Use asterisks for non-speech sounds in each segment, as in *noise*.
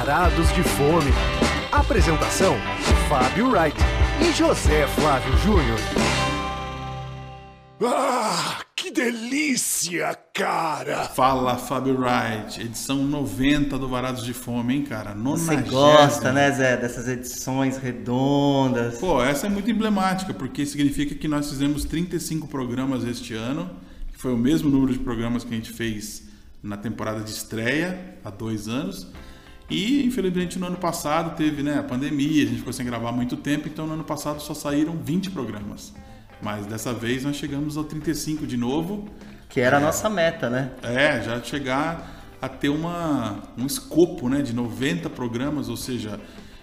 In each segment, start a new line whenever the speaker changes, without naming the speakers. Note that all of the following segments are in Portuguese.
Varados de Fome. Apresentação: Fábio Wright e José Flávio Júnior.
Ah, que delícia, cara!
Fala, Fábio Wright, edição 90 do Varados de Fome, hein, cara?
Você gosta, né, Zé, dessas edições redondas?
Pô, essa é muito emblemática, porque significa que nós fizemos 35 programas este ano, que foi o mesmo número de programas que a gente fez na temporada de estreia, há dois anos. E, infelizmente, no ano passado teve né, a pandemia, a gente ficou sem gravar muito tempo, então no ano passado só saíram 20 programas. Mas dessa vez nós chegamos ao 35 de novo.
Que era é, a nossa meta, né?
É, já chegar a ter uma, um escopo né, de 90 programas, ou seja,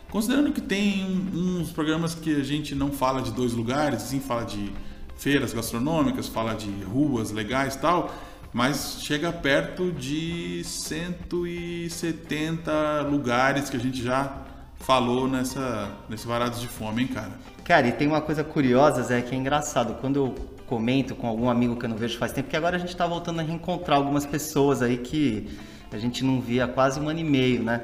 considerando que tem uns programas que a gente não fala de dois lugares, sim fala de feiras gastronômicas, fala de ruas legais e tal, mas chega perto de 170 lugares que a gente já falou nessa, nesse Varados de Fome, hein, cara?
Cara, e tem uma coisa curiosa, Zé, que é engraçado. Quando eu comento com algum amigo que eu não vejo faz tempo, porque agora a gente está voltando a reencontrar algumas pessoas aí que a gente não via há quase um ano e meio, né?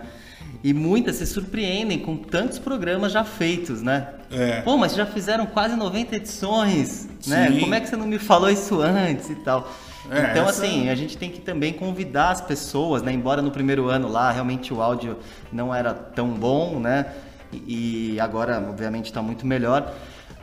E muitas se surpreendem com tantos programas já feitos, né? É. Pô, mas já fizeram quase 90 edições, né? Sim. né? Como é que você não me falou isso antes e tal? É, então, essa... assim, a gente tem que também convidar as pessoas, né? Embora no primeiro ano lá realmente o áudio não era tão bom, né? E agora, obviamente, está muito melhor.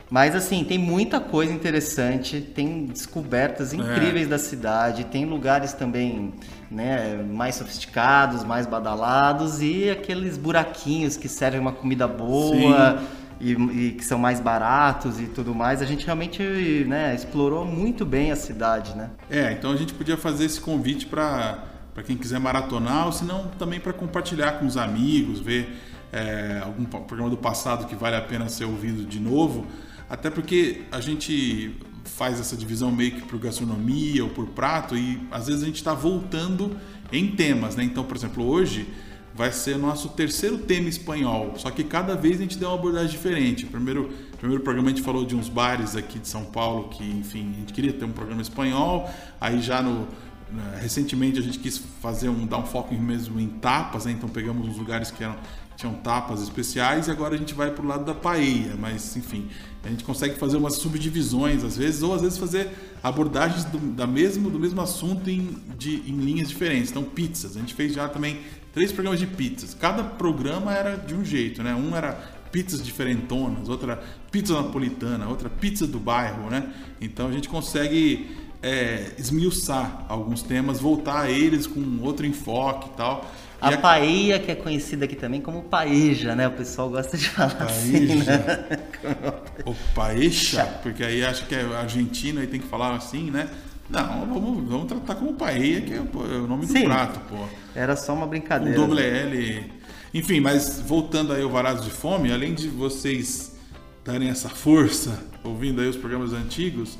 Mas assim, tem muita coisa interessante, tem descobertas é. incríveis é. da cidade, tem lugares também né, mais sofisticados, mais badalados e aqueles buraquinhos que servem uma comida boa. Sim e, e, que são mais baratos e tudo mais, a gente realmente né, explorou muito bem a cidade, né?
É, então a gente podia fazer esse convite para para quem quiser maratonar, ou se não também para compartilhar com os amigos, ver é, algum programa do passado que vale a pena ser ouvido de novo, até porque a gente faz essa divisão meio que por gastronomia ou por prato e às vezes a gente está voltando em temas, né? Então, por exemplo, hoje vai ser nosso terceiro tema espanhol, só que cada vez a gente deu uma abordagem diferente. Primeiro, primeiro programa a gente falou de uns bares aqui de São Paulo que, enfim, a gente queria ter um programa espanhol, aí já no né, recentemente a gente quis fazer um dar um foco mesmo em tapas, né? então pegamos uns lugares que eram tinham tapas especiais e agora a gente vai para o lado da paella, mas enfim, a gente consegue fazer umas subdivisões às vezes, ou às vezes fazer abordagens do, da mesmo, do mesmo assunto em, de, em linhas diferentes. Então, pizzas, a gente fez já também três programas de pizzas. Cada programa era de um jeito, né? Um era pizzas diferentonas, outra pizza napolitana, outra pizza do bairro, né? Então a gente consegue é, esmiuçar alguns temas, voltar a eles com outro enfoque e tal.
A, paella, que é conhecida aqui também como paeja, né? O pessoal gosta de falar paeja. assim, né? *laughs*
O paeja, porque aí acha que é argentino e tem que falar assim, né? Não, vamos, vamos tratar como paella, que é, é o nome Sim, do prato, pô.
Era só uma brincadeira.
Um doble L. Enfim, mas voltando aí ao Varados de Fome, além de vocês darem essa força, ouvindo aí os programas antigos,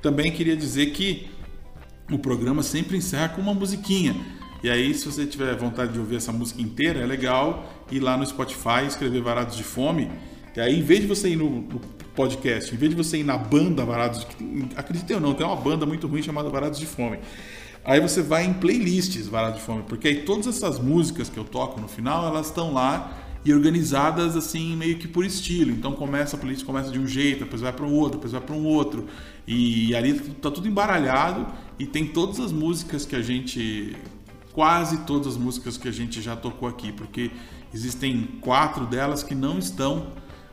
também queria dizer que o programa sempre encerra com uma musiquinha. E aí, se você tiver vontade de ouvir essa música inteira, é legal ir lá no Spotify, escrever Varados de Fome. E aí, em vez de você ir no, no podcast, em vez de você ir na banda Varados, de, acredite ou não, tem uma banda muito ruim chamada Varados de Fome. Aí você vai em playlists Varados de Fome, porque aí todas essas músicas que eu toco no final, elas estão lá e organizadas assim meio que por estilo. Então começa a playlist começa de um jeito, depois vai para o outro, depois vai para um outro. E ali tá tudo embaralhado e tem todas as músicas que a gente quase todas as músicas que a gente já tocou aqui, porque existem quatro delas que não estão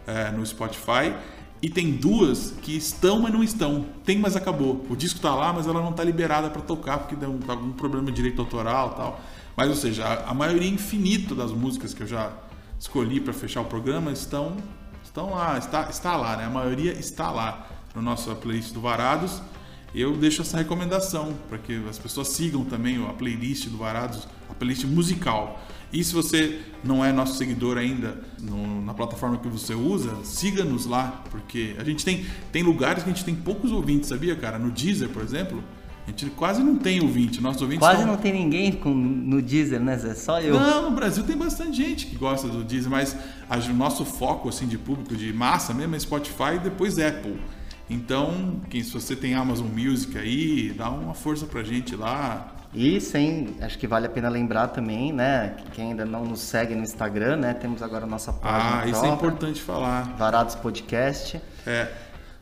é, no Spotify e tem duas que estão, mas não estão. Tem, mas acabou. O disco está lá, mas ela não está liberada para tocar porque deu algum problema de direito autoral, tal. Mas ou seja, a, a maioria infinita das músicas que eu já escolhi para fechar o programa estão estão lá, está está lá, né? A maioria está lá no nosso playlist do Varados. Eu deixo essa recomendação para que as pessoas sigam também a playlist do Varados, a playlist musical. E se você não é nosso seguidor ainda no, na plataforma que você usa, siga-nos lá, porque a gente tem, tem lugares que a gente tem poucos ouvintes, sabia, cara? No Deezer, por exemplo, a gente quase não tem ouvinte. Nossos ouvintes
quase não tem ninguém com, no Deezer, né, Zé? Só eu.
Não, no Brasil tem bastante gente que gosta do Deezer, mas a, o nosso foco assim de público, de massa mesmo, é Spotify e depois Apple. Então, quem, se você tem Amazon Music aí, dá uma força pra gente lá,
E sem, acho que vale a pena lembrar também, né, que quem ainda não nos segue no Instagram, né, temos agora a nossa página
Ah, isso é importante falar.
Varados Podcast.
É.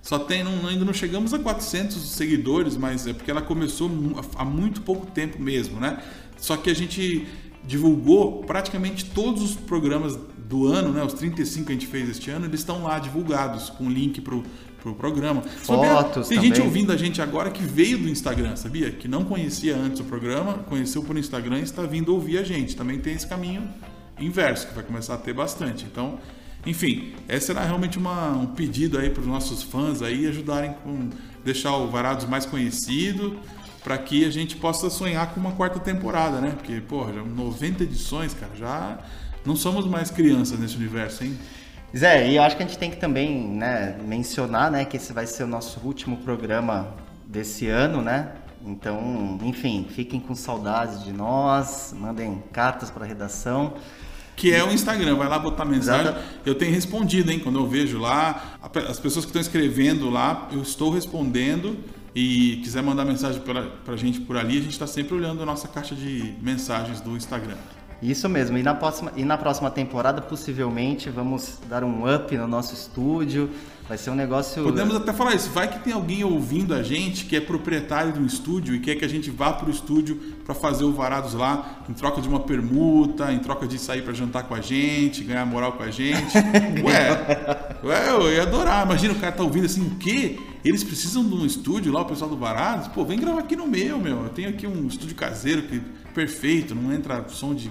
Só tem, não, ainda não chegamos a 400 seguidores, mas é porque ela começou há muito pouco tempo mesmo, né? Só que a gente divulgou praticamente todos os programas do ano, né? Os 35 que a gente fez este ano, eles estão lá divulgados com link pro, pro programa. Sabia?
Fotos
Tem gente ouvindo a gente agora que veio do Instagram, sabia? Que não conhecia antes o programa, conheceu por Instagram e está vindo ouvir a gente. Também tem esse caminho inverso, que vai começar a ter bastante. Então, enfim, essa era realmente uma- um pedido aí para os nossos fãs aí ajudarem com deixar o Varados mais conhecido, para que a gente possa sonhar com uma quarta temporada, né? Porque, porra, já 90 edições, cara, já não somos mais crianças nesse universo, hein?
Zé, e eu acho que a gente tem que também né, mencionar né, que esse vai ser o nosso último programa desse ano, né? Então, enfim, fiquem com saudades de nós, mandem cartas para a redação.
Que é o Instagram, vai lá botar mensagem.
Exato.
Eu tenho respondido, hein? Quando eu vejo lá, a as pessoas que estão escrevendo lá, eu estou respondendo. E quiser mandar mensagem pra, pra gente por ali, a gente está sempre olhando a nossa caixa de mensagens do Instagram.
Isso mesmo, e na próxima, e na próxima temporada, possivelmente, vamos dar um up no nosso estúdio. Vai ser um negócio.
Podemos até falar isso. Vai que tem alguém ouvindo a gente que é proprietário de um estúdio e quer que a gente vá para o estúdio para fazer o Varados lá em troca de uma permuta, em troca de sair para jantar com a gente, ganhar moral com a gente. *laughs* Ué, ué, eu ia adorar. Imagina o cara tá ouvindo assim, o quê? Eles precisam de um estúdio lá, o pessoal do Varados? Pô, vem gravar aqui no meu, meu. Eu tenho aqui um estúdio caseiro que perfeito, não entra som de,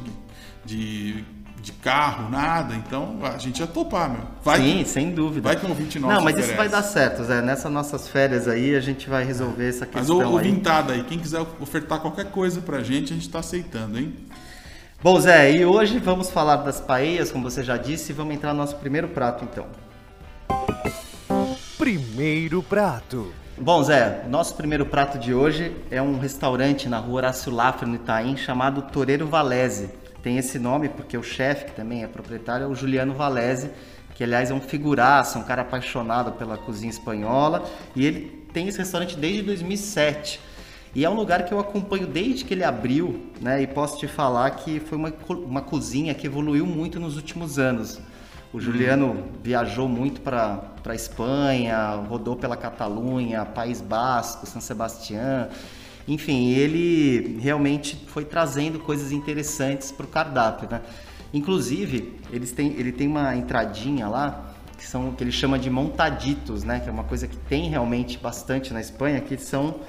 de, de carro, nada. Então a gente ia topar, meu. Vai
Sim, sem dúvida.
Vai um ouvinte nosso
Não, mas isso
oferece.
vai dar certo, Zé. Nessas nossas férias aí, a gente vai resolver essa
Mas
questão
o
aí.
ouvintada aí, quem quiser ofertar qualquer coisa pra gente, a gente tá aceitando, hein?
Bom, Zé, e hoje vamos falar das paellas, como você já disse, e vamos entrar no nosso primeiro prato, então.
Primeiro prato.
Bom, Zé, o nosso primeiro prato de hoje é um restaurante na rua Horácio Lafra, no Itaim, chamado Toreiro Valese. Tem esse nome porque o chefe, que também é proprietário, é o Juliano Valese, que aliás é um figuraça, um cara apaixonado pela cozinha espanhola, e ele tem esse restaurante desde 2007. E é um lugar que eu acompanho desde que ele abriu, né? E posso te falar que foi uma, uma cozinha que evoluiu muito nos últimos anos. O Juliano viajou muito para a Espanha, rodou pela Catalunha, País Basco, São Sebastião. Enfim, ele realmente foi trazendo coisas interessantes para o cardápio. Né? Inclusive, eles têm, ele tem uma entradinha lá que, são, que ele chama de montaditos, né? que é uma coisa que tem realmente bastante na Espanha, que são,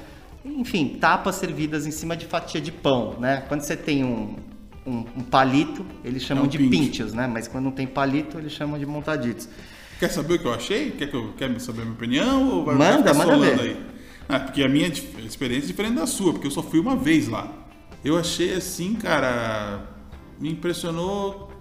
enfim, tapas servidas em cima de fatia de pão. Né? Quando você tem um, um, um palito, eles chamam
É um
de
pincho.
pinchos, né? Mas quando não tem palito, eles chamam de montaditos.
Quer saber o que eu achei? Quer, que eu, quer saber a minha opinião? Ou vai
Manda, manda ver.
aí? Ah, porque a minha experiência é diferente da sua, porque eu só fui uma vez lá. Eu achei assim, cara, me impressionou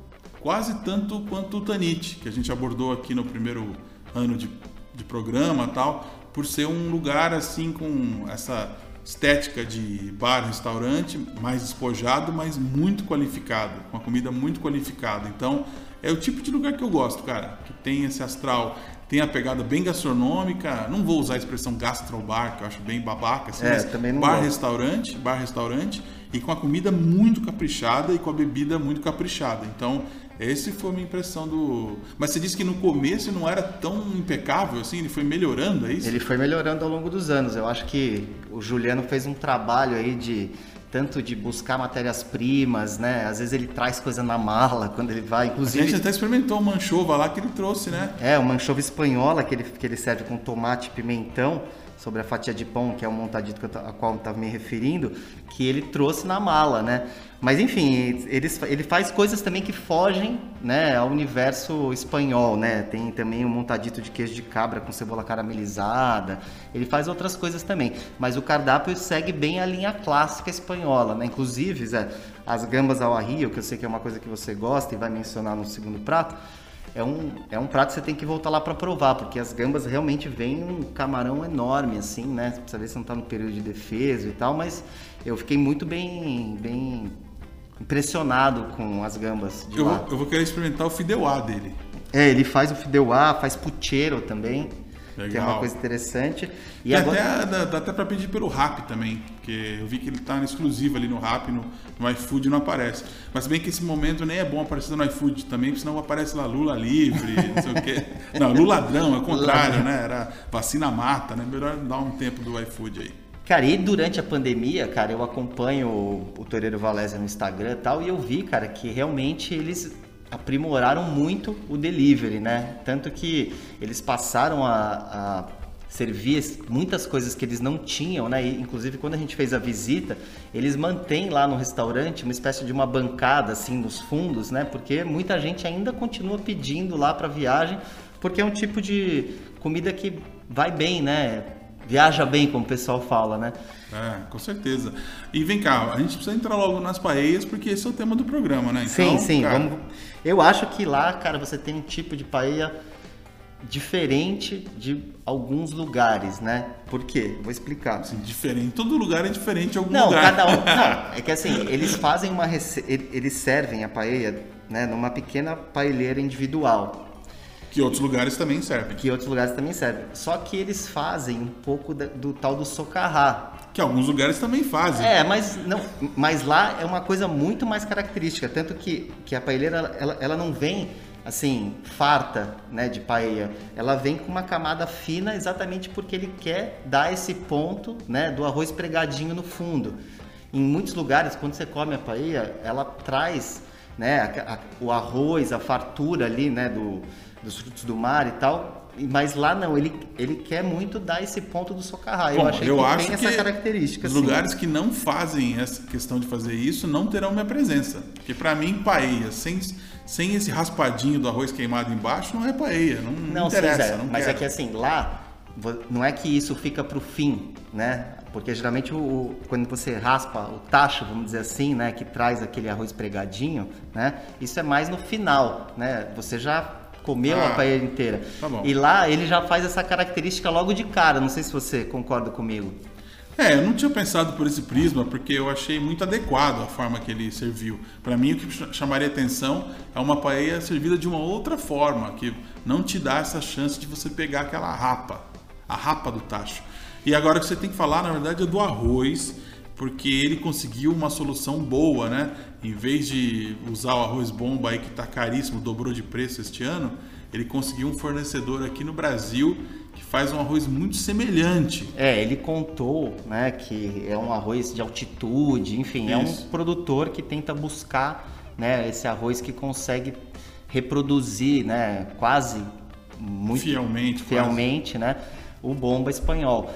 quase tanto quanto o Tanit, que a gente abordou aqui no primeiro ano de, de programa tal, por ser um lugar assim com essa estética de bar, restaurante, mais despojado, mas muito qualificado, com a comida muito qualificada. Então, é o tipo de lugar que eu gosto, cara, que tem esse astral, tem a pegada bem gastronômica, não vou usar a expressão gastrobar, que eu acho bem babaca, assim,
É, também não
bar
gosto.
restaurante, bar restaurante e com a comida muito caprichada e com a bebida muito caprichada. Então, esse foi a minha impressão do. Mas você disse que no começo não era tão impecável assim, ele foi melhorando, é isso?
Ele foi melhorando ao longo dos anos. Eu acho que o Juliano fez um trabalho aí de tanto de buscar matérias-primas, né? Às vezes ele traz coisa na mala quando ele vai,
A gente
inclusive
até experimentou uma anchova lá que ele trouxe, né?
é uma anchova espanhola que ele, que ele serve com tomate e pimentão sobre a fatia de pão, que é o montadito a qual eu estava me referindo, que ele trouxe na mala, né? Mas enfim, ele, faz coisas também que fogem, né, ao universo espanhol, né? Tem também um montadito de queijo de cabra com cebola caramelizada. Ele faz outras coisas também, mas o cardápio segue bem a linha clássica espanhola, né? Inclusive, Zé, as gambas ao arrio, que eu sei que é uma coisa que você gosta e vai mencionar no segundo prato, é um, é um prato que você tem que voltar lá para provar, porque as gambas realmente vêm um camarão enorme, assim, né? Você precisa ver se não tá no período de defesa e tal, mas eu fiquei muito bem, bem impressionado com as gambas de
Eu
lá.
vou, eu vou querer experimentar o fideuá dele.
É, ele faz o fideuá, faz pucheiro também. Legal. que é uma coisa interessante.
E, e agora... até, dá, dá até para pedir pelo Rap também, porque eu vi que ele está exclusivo ali no Rap, no, no iFood não aparece. Mas bem que esse momento nem é bom aparecer no iFood também, porque senão aparece lá Lula livre, não sei o quê. *laughs* Não, Lula ladrão, é o contrário, né? Era vacina mata, né? Melhor dar um tempo do iFood aí.
Cara, e durante a pandemia, cara, eu acompanho o, o Toreiro Valézia no Instagram e tal, e eu vi, cara, que realmente eles aprimoraram muito o delivery, né? Tanto que eles passaram a, a servir muitas coisas que eles não tinham, né? E, inclusive quando a gente fez a visita, eles mantêm lá no restaurante uma espécie de uma bancada assim nos fundos, né? Porque muita gente ainda continua pedindo lá para viagem, porque é um tipo de comida que vai bem, né? Viaja bem, como o pessoal fala, né?
É, com certeza. E vem cá, a gente precisa entrar logo nas paeias, porque esse é o tema do programa, né?
Então, sim, sim. Cara... Vamos... Eu acho que lá, cara, você tem um tipo de paella diferente de alguns lugares, né? Por quê? Vou explicar.
Assim, diferente. Todo lugar é diferente de algum
não,
lugar.
Cada um, *laughs* não, é que assim, eles fazem uma rece... eles servem a paella, né, numa pequena paelheira individual.
Que outros lugares também servem.
Que outros lugares também servem. Só que eles fazem um pouco do, do tal do socarrá.
Que alguns lugares também fazem.
É, mas, não, mas lá é uma coisa muito mais característica. Tanto que, que a paelheira, ela, ela não vem assim, farta, né, de paella. Ela vem com uma camada fina exatamente porque ele quer dar esse ponto, né, do arroz pregadinho no fundo. Em muitos lugares, quando você come a paella, ela traz, né, a, a, o arroz, a fartura ali, né, do, dos frutos do mar e tal. Mas lá não, ele, ele quer muito dar esse ponto do socarrá. Eu achei eu que acho tem essa característica.
Os lugares que não fazem essa questão de fazer isso não terão minha presença. Porque para mim, paella, sem, sem esse raspadinho do arroz queimado embaixo, não é paella. Não, não, não interessa. Sim,
não mas
quero.
é que assim, lá não é que isso fica para o fim, né? Porque geralmente o, quando você raspa o tacho, vamos dizer assim, né, que traz aquele arroz pregadinho, né? Isso é mais no final, né? Você já comeu ah, a paella inteira. Tá e lá ele já faz essa característica logo de cara. Não sei se você concorda comigo.
É, eu não tinha pensado por esse prisma porque eu achei muito adequado a forma que ele serviu. Para mim, o que chamaria atenção é uma paella servida de uma outra forma, que não te dá essa chance de você pegar aquela rapa, a rapa do tacho. E agora o que você tem que falar, na verdade, é do arroz, porque ele conseguiu uma solução boa, né? Em vez de usar o arroz bomba aí que está caríssimo, dobrou de preço este ano, ele conseguiu um fornecedor aqui no Brasil que faz um arroz muito semelhante.
É, ele contou, né, que é um arroz de altitude, enfim, Isso. é um produtor que tenta buscar, né, esse arroz que consegue reproduzir, né, quase muito
fielmente,
fielmente, quase. né, o bomba espanhol.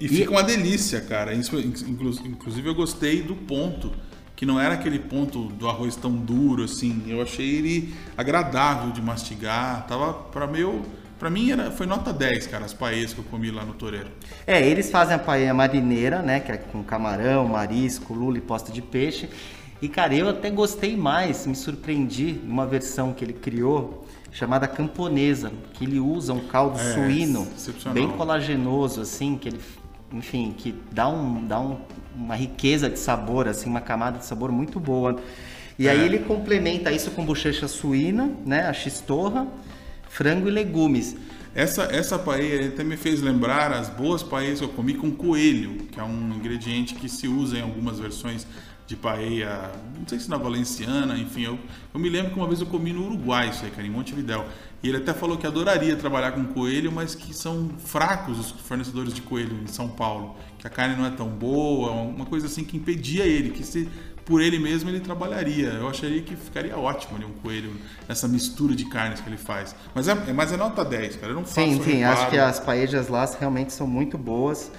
E, e fica uma delícia, cara. Inclusive eu gostei do ponto, que não era aquele ponto do arroz tão duro assim. Eu achei ele agradável de mastigar. Tava para meu, para mim era, foi nota 10, cara, as paellas que eu comi lá no Toreiro.
É, eles fazem a paella marineira, né, que é com camarão, marisco, lula e posta de peixe. E cara, eu até gostei mais, me surpreendi numa versão que ele criou chamada camponesa, que ele usa um caldo é, suíno bem colagenoso assim, que ele enfim, que dá, um, dá um, uma riqueza de sabor, assim, uma camada de sabor muito boa. E é. aí ele complementa isso com bochecha suína, né, a xistorra, frango e legumes.
Essa, essa paella até me fez lembrar as boas paellas que eu comi com coelho, que é um ingrediente que se usa em algumas versões de paella, não sei se na valenciana, enfim, eu, eu me lembro que uma vez eu comi no Uruguai, isso aí, cara, em Montevidéu. E ele até falou que adoraria trabalhar com coelho, mas que são fracos os fornecedores de coelho em São Paulo, que a carne não é tão boa, uma coisa assim que impedia ele, que se por ele mesmo ele trabalharia. Eu acharia que ficaria ótimo ali um coelho, essa mistura de carnes que ele faz. Mas é, mas é nota 10, cara. Eu não faço
Sim, sim, reparo. acho que as paejas lá realmente são muito boas.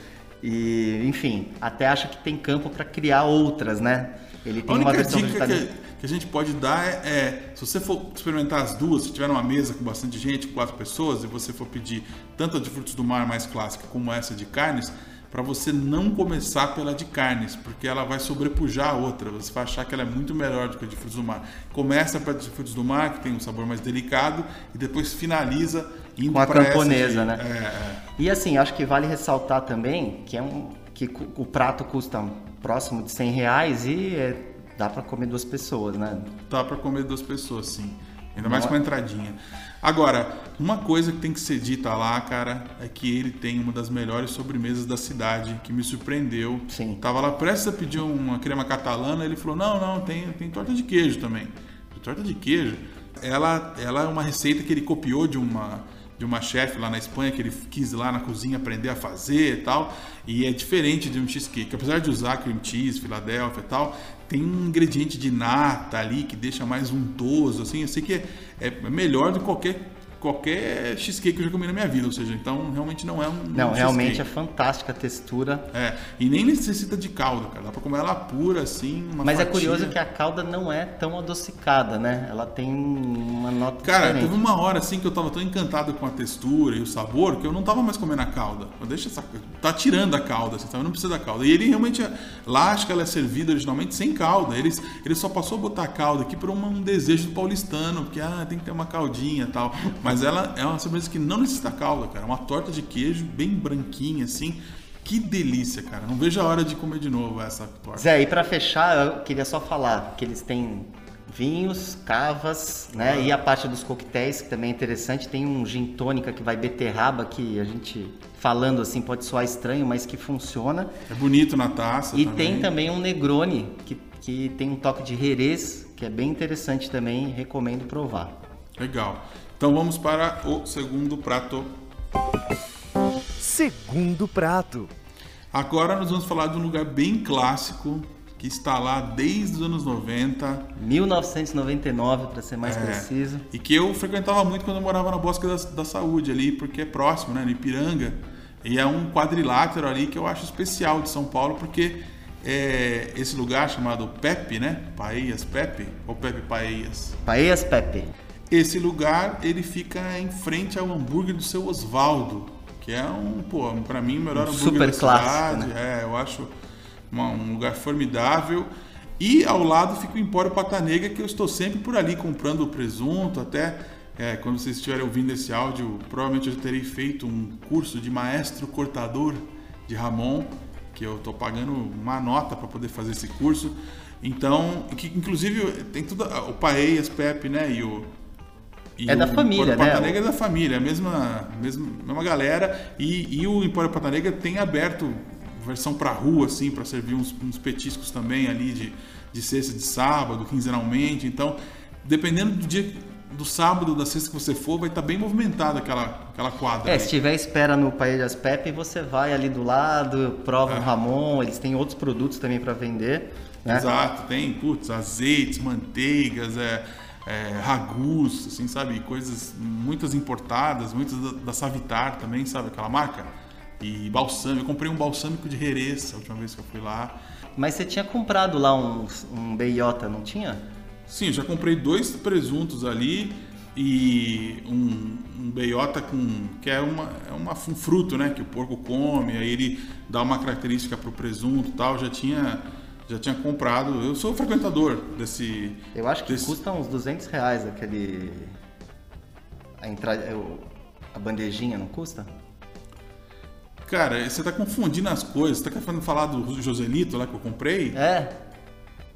E, enfim, até acho que tem campo para criar outras, né?
Ele tem uma versão dica que, que, a gente pode dar é, é, se você for experimentar as duas, se tiver uma mesa com bastante gente, quatro pessoas, e você for pedir tanto a de frutos do mar mais clássica como essa de carnes, para você não começar pela de carnes, porque ela vai sobrepujar a outra. Você vai achar que ela é muito melhor do que a de frutos do mar. Começa pela de frutos do mar, que tem um sabor mais delicado, e depois finaliza indo
com a camponesa,
de,
né? É, é. E assim, acho que vale ressaltar também que é um que o prato custa próximo de 100 reais e é, dá para comer duas pessoas, né?
Dá para comer duas pessoas, sim. Ainda mais com a
é-
entradinha. Agora, uma coisa que tem que ser dita lá, cara, é que ele tem uma das melhores sobremesas da cidade, que me surpreendeu.
Sim.
Tava lá prestes a pedir uma crema catalana, ele falou: não, não, tem, tem torta de queijo também. Torta de queijo, ela, ela é uma receita que ele copiou de uma de uma chefe lá na Espanha que ele quis lá na cozinha aprender a fazer e tal, e é diferente de um cheesecake. Apesar de usar cream cheese, Filadélfia e tal, tem um ingrediente de nata ali que deixa mais untoso, assim. Eu sei que é, é melhor do que qualquer qualquer cheesecake que eu já comi na minha vida, ou seja, então realmente não é um
Não,
um
realmente é fantástica a textura.
É, e nem necessita de calda, cara. Dá pra comer ela pura, assim, uma
Mas é
fatia.
curioso que a calda não é tão adocicada, né? Ela tem uma nota
Cara,
diferente.
teve uma hora assim que eu tava tão encantado com a textura e o sabor que eu não tava mais comendo a calda. Deixa essa... Tá tirando a calda, assim, sabe? Não precisa da calda. E ele realmente, lá acho que ela é servida originalmente sem calda. Eles, ele só passou a botar a calda aqui por um desejo do paulistano, porque ah, tem que ter uma caldinha e tal. Mas ela é uma sobremesa que não necessita calda, cara. Uma torta de queijo bem branquinha, assim. Que delícia, cara. Não vejo a hora de comer de novo essa torta.
Zé, e pra fechar, eu queria só falar que eles têm vinhos, cavas, né? E a parte dos coquetéis, que também é interessante. Tem um gin tônica que vai beterraba, que a gente falando assim pode soar estranho, mas que funciona.
É bonito na taça
E
também.
tem também um Negroni, que, que tem um toque de Jerez, que é bem interessante também, recomendo provar.
Legal. Então vamos para o segundo prato.
Segundo prato.
Agora nós vamos falar de um lugar bem clássico que está lá desde os anos 90
1999, para ser mais
É.
preciso.
e que eu frequentava muito quando eu morava na Bosque da, da Saúde ali, porque é próximo, né, no Ipiranga. E é um quadrilátero ali que eu acho especial de São Paulo, porque é esse lugar chamado Pepe, né? Paeias Pepe ou Pepe Paeias.
Paeias Pepe.
Esse lugar ele fica em frente ao hambúrguer do seu Osvaldo, que é um, pô, para mim o melhor
Um
hambúrguer
super
da
clássico,
cidade. É, eu acho uma- um lugar formidável. E ao lado fica o Empório Pata Negra, que eu estou sempre por ali comprando o presunto, até é, quando vocês estiverem ouvindo esse áudio, provavelmente eu terei feito um curso de maestro cortador de Ramon, que eu estou pagando uma nota para poder fazer esse curso. Então, que inclusive tem tudo, o Paeias, Pepe, né, e o e
É da
o
família, né?
Pata Negra é da família, a mesma, mesma, mesma galera. E, e o Empório Pata Negra tem aberto versão pra rua, assim, para servir uns, uns petiscos também ali de, de sexta de sábado, quinzenalmente. Então, dependendo do dia, do sábado, da sexta que você for, vai estar bem movimentada aquela, aquela quadra.
É,
ali.
se tiver espera no Paellas Pepe, você vai ali do lado, prova
É.
o Ramon, eles têm outros produtos também para vender. Né?
Exato, tem, putz, azeites, manteigas, é, é, ragus, assim, sabe? Coisas, muitas importadas, muitas da, da Savitar também, sabe? Aquela marca. E balsâmico, eu comprei um balsâmico de Jerez a última vez que eu fui lá.
Mas você tinha comprado lá um, um beiota, não tinha?
Sim, eu já comprei dois presuntos ali e um, um beiota com que é uma é uma, um fruto, né, que o porco come, aí ele dá uma característica pro presunto, e tal. Já tinha já tinha comprado. Eu sou frequentador desse
Eu acho que
desse-
custa uns 200 reais aquele... A, entrada, o- a bandejinha, não custa?
Cara, você tá confundindo as coisas. Você tá querendo falar do Joselito lá que eu comprei?
É,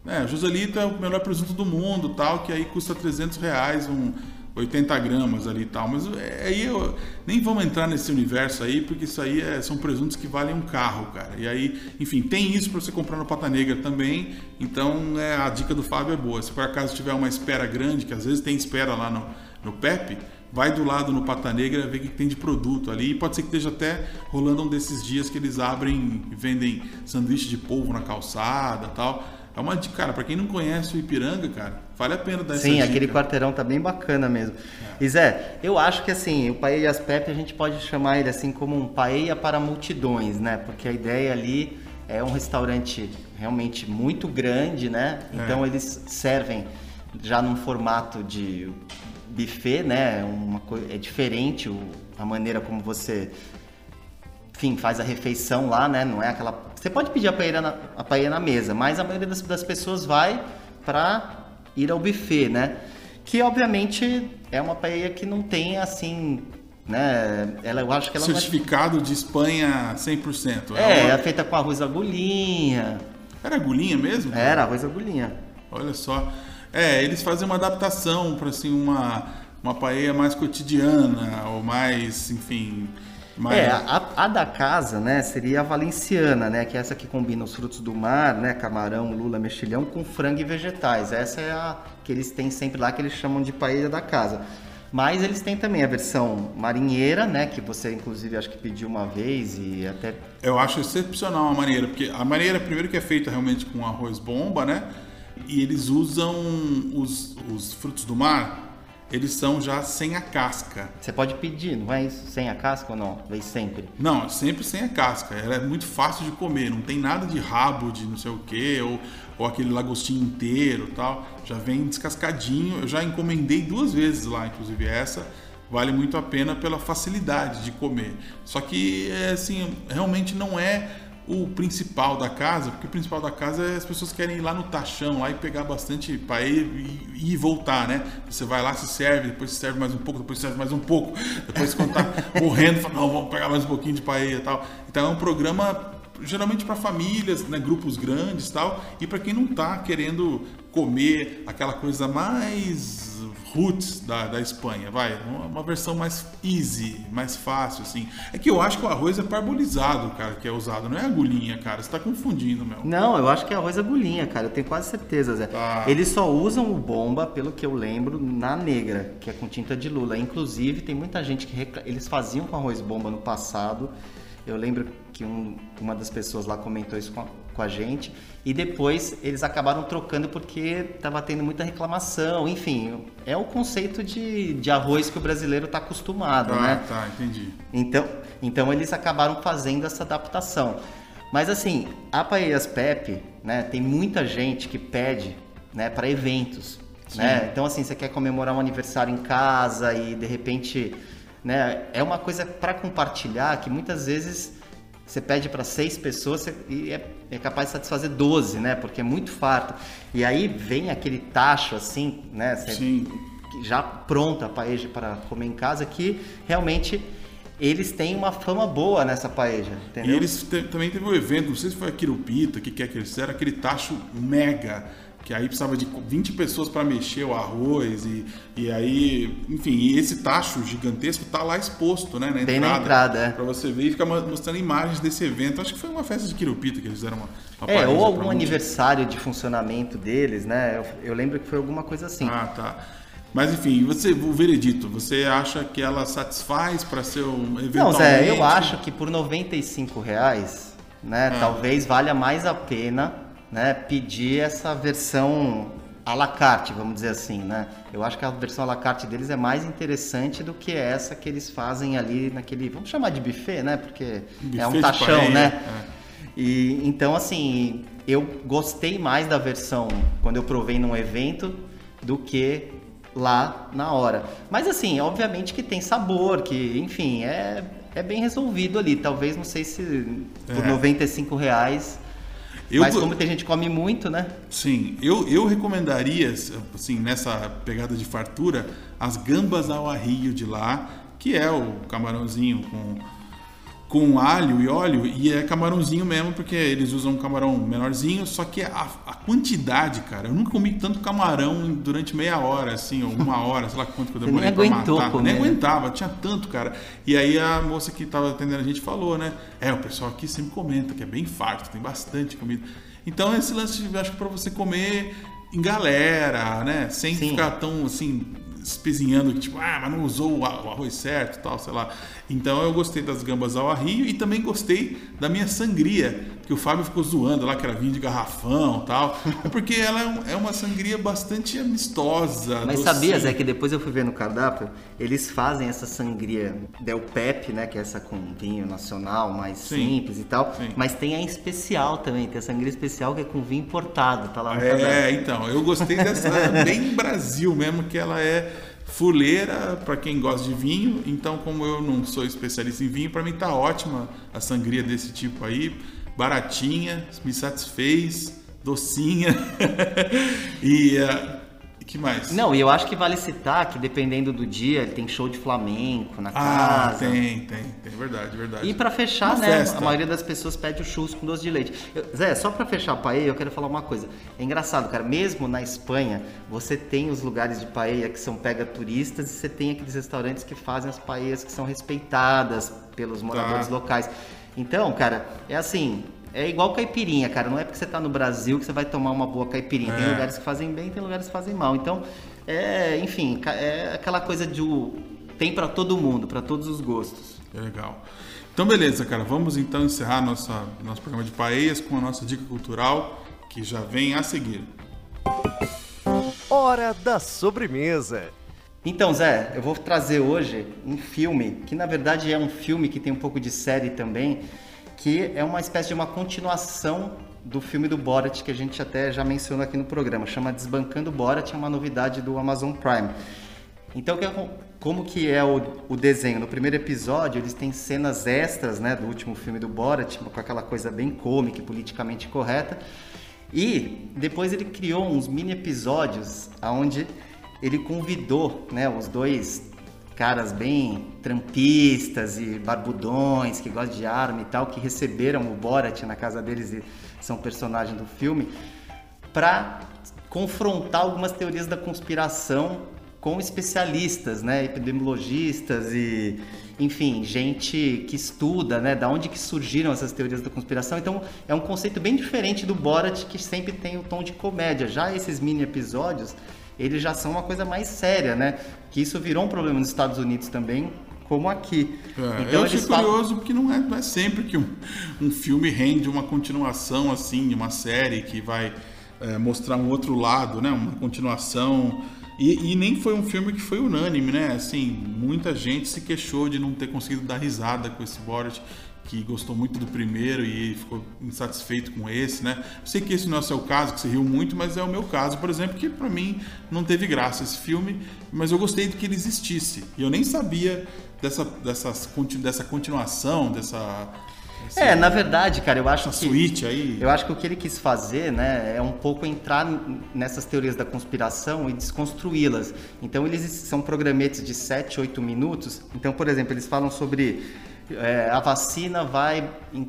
É, Joselito é o melhor presunto do mundo, tal, que aí custa 300 reais, um 80 gramas ali e tal. Mas é, aí eu nem vamos entrar nesse universo aí, porque isso aí é- são presuntos que valem um carro, cara. E aí, enfim, tem isso para você comprar no Pata Negra também. Então, é, a dica do Fábio é boa. Se por acaso tiver uma espera grande, que às vezes tem espera lá no, no Pepe, vai do lado no Pata Negra ver o que tem de produto ali. E pode ser que esteja até rolando um desses dias que eles abrem e vendem sanduíche de polvo na calçada tal. É uma dica, cara, pra quem não conhece o Ipiranga, cara, vale a pena dar essa
sim, aquele quarteirão tá bem bacana mesmo. E Zé, eu acho que assim, o Paellas Pepe a gente pode chamar ele assim como um paella para multidões, né? Porque a ideia ali é um restaurante realmente muito grande, né? Então eles servem já num formato de buffet, né? Uma coi- é diferente a maneira como você enfim, faz a refeição lá, né? Não é aquela. Você pode pedir a paella na, a paella na mesa, mas a maioria das, das pessoas vai para ir ao buffet, né? Que obviamente é uma paella que não tem assim, né? Ela, eu acho que ela é,
Certificado de Espanha 100%.
é,
uma-
é feita com arroz agulhinha.
Era agulhinha mesmo?
Era arroz agulhinha.
Olha só. É, eles fazem uma adaptação para assim uma uma paella mais cotidiana ou mais, enfim, mais...
É, a, a, da casa, né, seria a valenciana, né, que é essa que combina os frutos do mar, né, camarão, lula, mexilhão com frango e vegetais. Essa é a que eles têm sempre lá que eles chamam de paella da casa. Mas eles têm também a versão marinheira, né? Que você, inclusive, acho que pediu uma vez e até...
Eu acho excepcional a marinheira, porque a marinheira, primeiro que é feita realmente com arroz bomba, né? E eles usam os, os frutos do mar eles são já sem a casca.
Você pode pedir, não é isso? Sem a casca ou não? Vem sempre?
Não, sempre sem a casca. Ela é muito fácil de comer, não tem nada de rabo de não sei o que, ou, ou aquele lagostinho inteiro tal. Já vem descascadinho. Eu já encomendei duas vezes lá, inclusive essa. Vale muito a pena pela facilidade de comer. Só que, é, assim, realmente não é o principal da casa, porque o principal da casa é as pessoas querem ir lá no tachão lá e pegar bastante para ir e voltar, né? Você vai lá, se serve, depois se serve mais um pouco, depois se serve mais um pouco, depois quando tá *laughs* morrendo, fala, não, vamos pegar mais um pouquinho de paella e tal. Então é um programa geralmente para famílias, né, grupos grandes tal, e para quem não está querendo comer aquela coisa mais roots da, da Espanha, vai, uma, versão mais easy, mais fácil, assim. É que eu acho que o arroz é parbolizado, cara, que é usado, não é agulhinha, cara, você tá confundindo, meu.
Não, eu acho que é arroz agulhinha, cara, eu tenho quase certeza, Zé. Tá. Eles só usam o bomba, pelo que eu lembro, na negra, que é com tinta de lula. Inclusive, tem muita gente que recla... eles faziam com arroz bomba no passado, eu lembro que um, uma das pessoas lá comentou isso com a, com a gente. E depois eles acabaram trocando porque estava tendo muita reclamação. Enfim, é o conceito de, de arroz que o brasileiro está acostumado,
ah,
né?
tá, entendi.
Então, então eles acabaram fazendo essa adaptação. Mas assim, a Paellas Pepe, né, tem muita gente que pede né, para eventos. Né? Então, assim, você quer comemorar um aniversário em casa e de repente. Né, é uma coisa para compartilhar que muitas vezes você pede para seis pessoas e é, é, capaz de satisfazer 12, né? Porque é muito farto. E aí vem aquele tacho assim, né?
Sim.
Já pronta paeja para comer em casa que realmente eles têm uma fama boa nessa paeja, entendeu?
E eles também teve um evento, não sei se foi a Quirupita, que quer que eles fizeram, aquele tacho mega que aí precisava de 20 pessoas para mexer o arroz e, e aí, enfim, e esse tacho gigantesco tá lá exposto, né, na
Bem entrada, na entrada, é.
Para você ver e ficar mostrando imagens desse evento. Acho que foi uma festa de Quirupita que eles fizeram uma, uma
É, ou algum aniversário de funcionamento deles, né? Eu, eu, lembro que foi alguma coisa assim.
Ah, tá. Mas enfim, você, o veredito, você acha que ela satisfaz para ser um evento? Não,
Zé, eu acho que por 95 reais, né, ah. talvez valha mais a pena né, pedir essa versão à la carte, vamos dizer assim, né? Eu acho que a versão à la carte deles é mais interessante do que essa que eles fazem ali naquele, vamos chamar de buffet, né? Porque buffet é um tachão, né? É. E então assim, eu gostei mais da versão quando eu provei num evento do que lá na hora. Mas assim, obviamente que tem sabor, que enfim, é, é bem resolvido ali. Talvez, não sei se por é. 95 reais eu, Mas como tem gente que come muito, né?
Sim, eu, eu recomendaria, assim, nessa pegada de fartura, as gambas ao arrio de lá, que é o camarãozinho com com alho e óleo e é camarãozinho mesmo, porque eles usam um camarão menorzinho, só que a, a, quantidade, cara, eu nunca comi tanto camarão durante meia hora, assim, ou uma *laughs* hora, sei lá quanto que eu demorei
pra matar.
Comer. Nem aguentava, tinha tanto, cara. E aí a moça que tava atendendo a gente falou, né? É, o pessoal aqui sempre comenta que é bem farto, tem bastante comida. Então esse lance, acho que pra você comer em galera, né? Sem Sim. ficar tão assim espezinhando tipo, ah, mas não usou o arroz certo tal, sei lá. Então eu gostei das gambas ao arrio e também gostei da minha sangria, que o Fábio ficou zoando lá que era vinho de garrafão tal. É porque ela é, é uma sangria bastante amistosa.
Mas docinho. sabias, é que depois eu fui ver no cardápio, eles fazem essa sangria Del Pepe, né, que é essa com vinho nacional, mais sim, simples e tal, sim. mas tem a especial também, tem a sangria especial que é com vinho importado, tá lá no
é, cardápio. Então, eu gostei dessa *laughs* bem Brasil mesmo, que ela é fuleira para quem gosta de vinho. Então, como eu não sou especialista em vinho, para mim tá ótima a sangria desse tipo aí, baratinha, me satisfez, docinha. *laughs* e uh, que mais?
Não, e eu acho que vale citar que dependendo do dia, tem show de flamenco na
ah,
casa.
tem, tem, tem, verdade, verdade.
E pra fechar,
Uma
né,
festa.
a maioria das pessoas pede o churros com doce de leite. Eu- Zé, só pra fechar a paella, eu quero falar uma coisa. É engraçado, cara, mesmo na Espanha, você tem os lugares de paella que são pega turistas e você tem aqueles restaurantes que fazem as paellas que são respeitadas pelos moradores
Tá.
locais. Então, cara, é assim, é igual caipirinha, cara. Não é porque você tá no Brasil que você vai tomar uma boa caipirinha. Tem
É.
lugares que fazem bem, tem lugares que fazem mal. Então, é, enfim, é aquela coisa de o- tem pra todo mundo, pra todos os gostos.
É legal. Então, beleza, cara. Vamos então encerrar nossa, nosso programa de paeias com a nossa dica cultural, que já vem a seguir.
Hora da sobremesa.
Então, Zé, eu vou trazer hoje um filme que na verdade é um filme que tem um pouco de série também, que é uma espécie de uma continuação do filme do Borat que a gente até já mencionou aqui no programa, chama Desbancando Borat, é uma novidade do Amazon Prime. Então, é- como que é o, o desenho? No primeiro episódio, eles têm cenas extras, né, do último filme do Borat, com aquela coisa bem cômica e politicamente correta. E depois ele criou uns mini episódios onde ele convidou, né, os dois caras bem trampistas e barbudões que gostam de arma e tal, que receberam o Borat na casa deles e são personagens do filme, para confrontar algumas teorias da conspiração com especialistas, né, epidemiologistas e, enfim, gente que estuda, né, da onde que surgiram essas teorias da conspiração. Então, é um conceito bem diferente do Borat, que sempre tem o tom de comédia. Já esses mini episódios, eles já são uma coisa mais séria, né? Que isso virou um problema nos Estados Unidos também, como aqui.
É, eu achei curioso porque não é, não é sempre que um, um filme rende uma continuação assim, uma série que vai é, mostrar um outro lado, né? Uma continuação. E, e nem foi um filme que foi unânime, né? Assim, muita gente se queixou de não ter conseguido dar risada com esse Borat, que gostou muito do primeiro e ficou insatisfeito com esse, né? Eu sei que esse não é o seu caso, que você riu muito, mas é o meu caso, por exemplo, que pra mim não teve graça esse filme, mas eu gostei de que ele existisse. E eu nem sabia dessa, dessas, conti- dessa continuação, dessa. dessa-
É, na verdade, cara, eu acho que
suíte aí.
Eu acho que o que ele quis fazer, né, é um pouco entrar nessas teorias da conspiração e desconstruí-las. Então eles são programetes de 7, 8 minutos. Então, por exemplo, eles falam sobre é, a vacina vai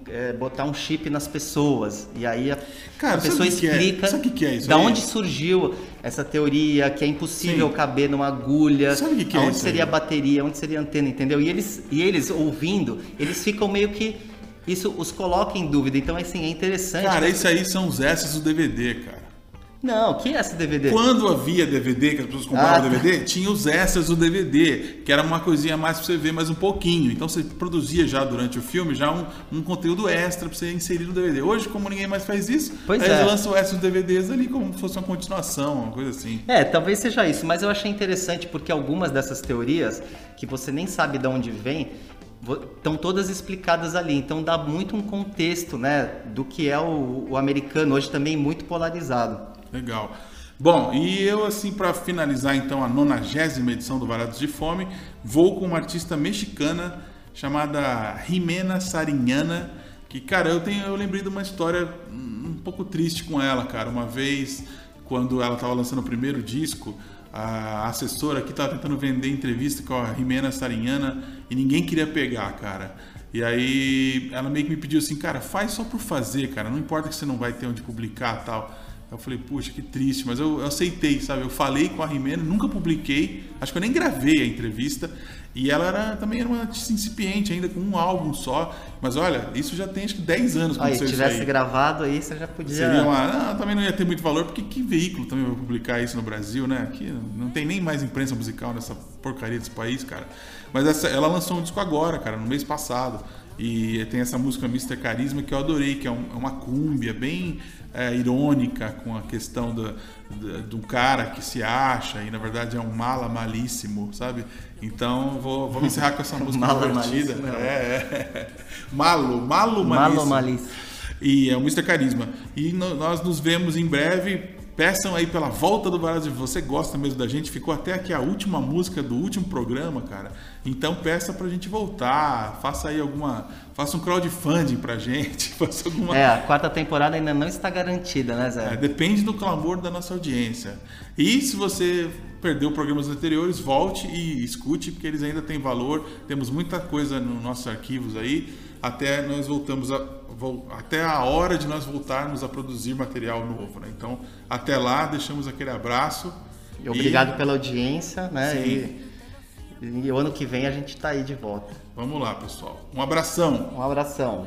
é, botar um chip nas pessoas. E aí a,
Cara,
a pessoa
o que é?
explica
que é isso
da
aí?
onde surgiu essa teoria que é impossível
Sim.
caber numa agulha,
Sabe que é isso
seria
aí?
a bateria, onde seria a antena, entendeu? E eles, e eles ouvindo, eles ficam meio que isso os coloca em dúvida. Então, assim, é interessante.
Cara, isso aí são os S's do DVD, cara.
Não, que é esse DVD?
Quando havia DVD, que as pessoas compravam
Ah, tá.
DVD, tinha os extras do DVD, que era uma coisinha mais pra você ver mais um pouquinho. Então você produzia já durante o filme já um, um conteúdo extra pra você inserir no DVD. Hoje, como ninguém mais faz isso,
Pois
aí
é.
eles lançam extras DVDs ali como se fosse uma continuação, uma coisa assim.
É, talvez seja isso, mas eu achei interessante porque algumas dessas teorias, que você nem sabe de onde vem, estão todas explicadas ali. Então dá muito um contexto, né, do que é o, o americano, hoje também muito polarizado.
Legal. Bom, e eu assim para finalizar então a nonagésima edição do Varados de Fome, vou com uma artista mexicana chamada Jimena Sariñana, que cara, eu tenho eu lembrei de uma história um pouco triste com ela, cara. Uma vez quando ela estava lançando o primeiro disco, a assessora aqui estava tentando vender entrevista com a Jimena Sariñana e ninguém queria pegar, cara. E aí ela meio que me pediu assim, cara, faz só por fazer, cara. Não importa que você não vai ter onde publicar tal. Eu falei, puxa, que triste, mas eu, eu aceitei, sabe? Eu falei com a Rimena, nunca publiquei, acho que eu nem gravei a entrevista. E ela era, também era uma artista incipiente, ainda com um álbum só. Mas olha, isso já tem acho que 10 anos que
Aí,
isso
tivesse
aí.
gravado aí, você já podia.
Seria uma. Não, também não ia ter muito valor, porque que veículo também vai publicar isso no Brasil, né? Aqui não tem nem mais imprensa musical nessa porcaria desse país, cara. Mas essa, ela lançou um disco agora, cara, no mês passado. E tem essa música Mr. Carisma que eu adorei, que é, um- é uma cúmbia bem é, irônica com a questão do, do, do cara que se acha e na verdade é um mala malíssimo, sabe? Então vou, vamos encerrar com essa *laughs* música
Mala
divertida.
malíssimo,
É, é. Malo, malo malíssimo.
Malo malíssimo.
E é o Mr. Carisma. E no- nós nos vemos em breve Peçam aí pela volta do Barato de Você gosta mesmo da gente? Ficou até aqui a última música do último programa, cara. Então peça pra gente voltar. Faça aí alguma. Faça um crowdfunding pra gente. *laughs* Faça alguma.
É, a quarta temporada ainda não está garantida, né, Zé?
É, depende do clamor da nossa audiência. E se você perdeu programas anteriores, volte e escute, porque eles ainda têm valor. Temos muita coisa nos nossos arquivos aí. Até nós voltamos a até a hora de nós voltarmos a produzir material novo. Né? Então, até lá, deixamos aquele abraço.
E obrigado e... pela audiência, né? E, e, o ano que vem a gente está aí de volta.
Vamos lá, pessoal. Um abração.
Um abração.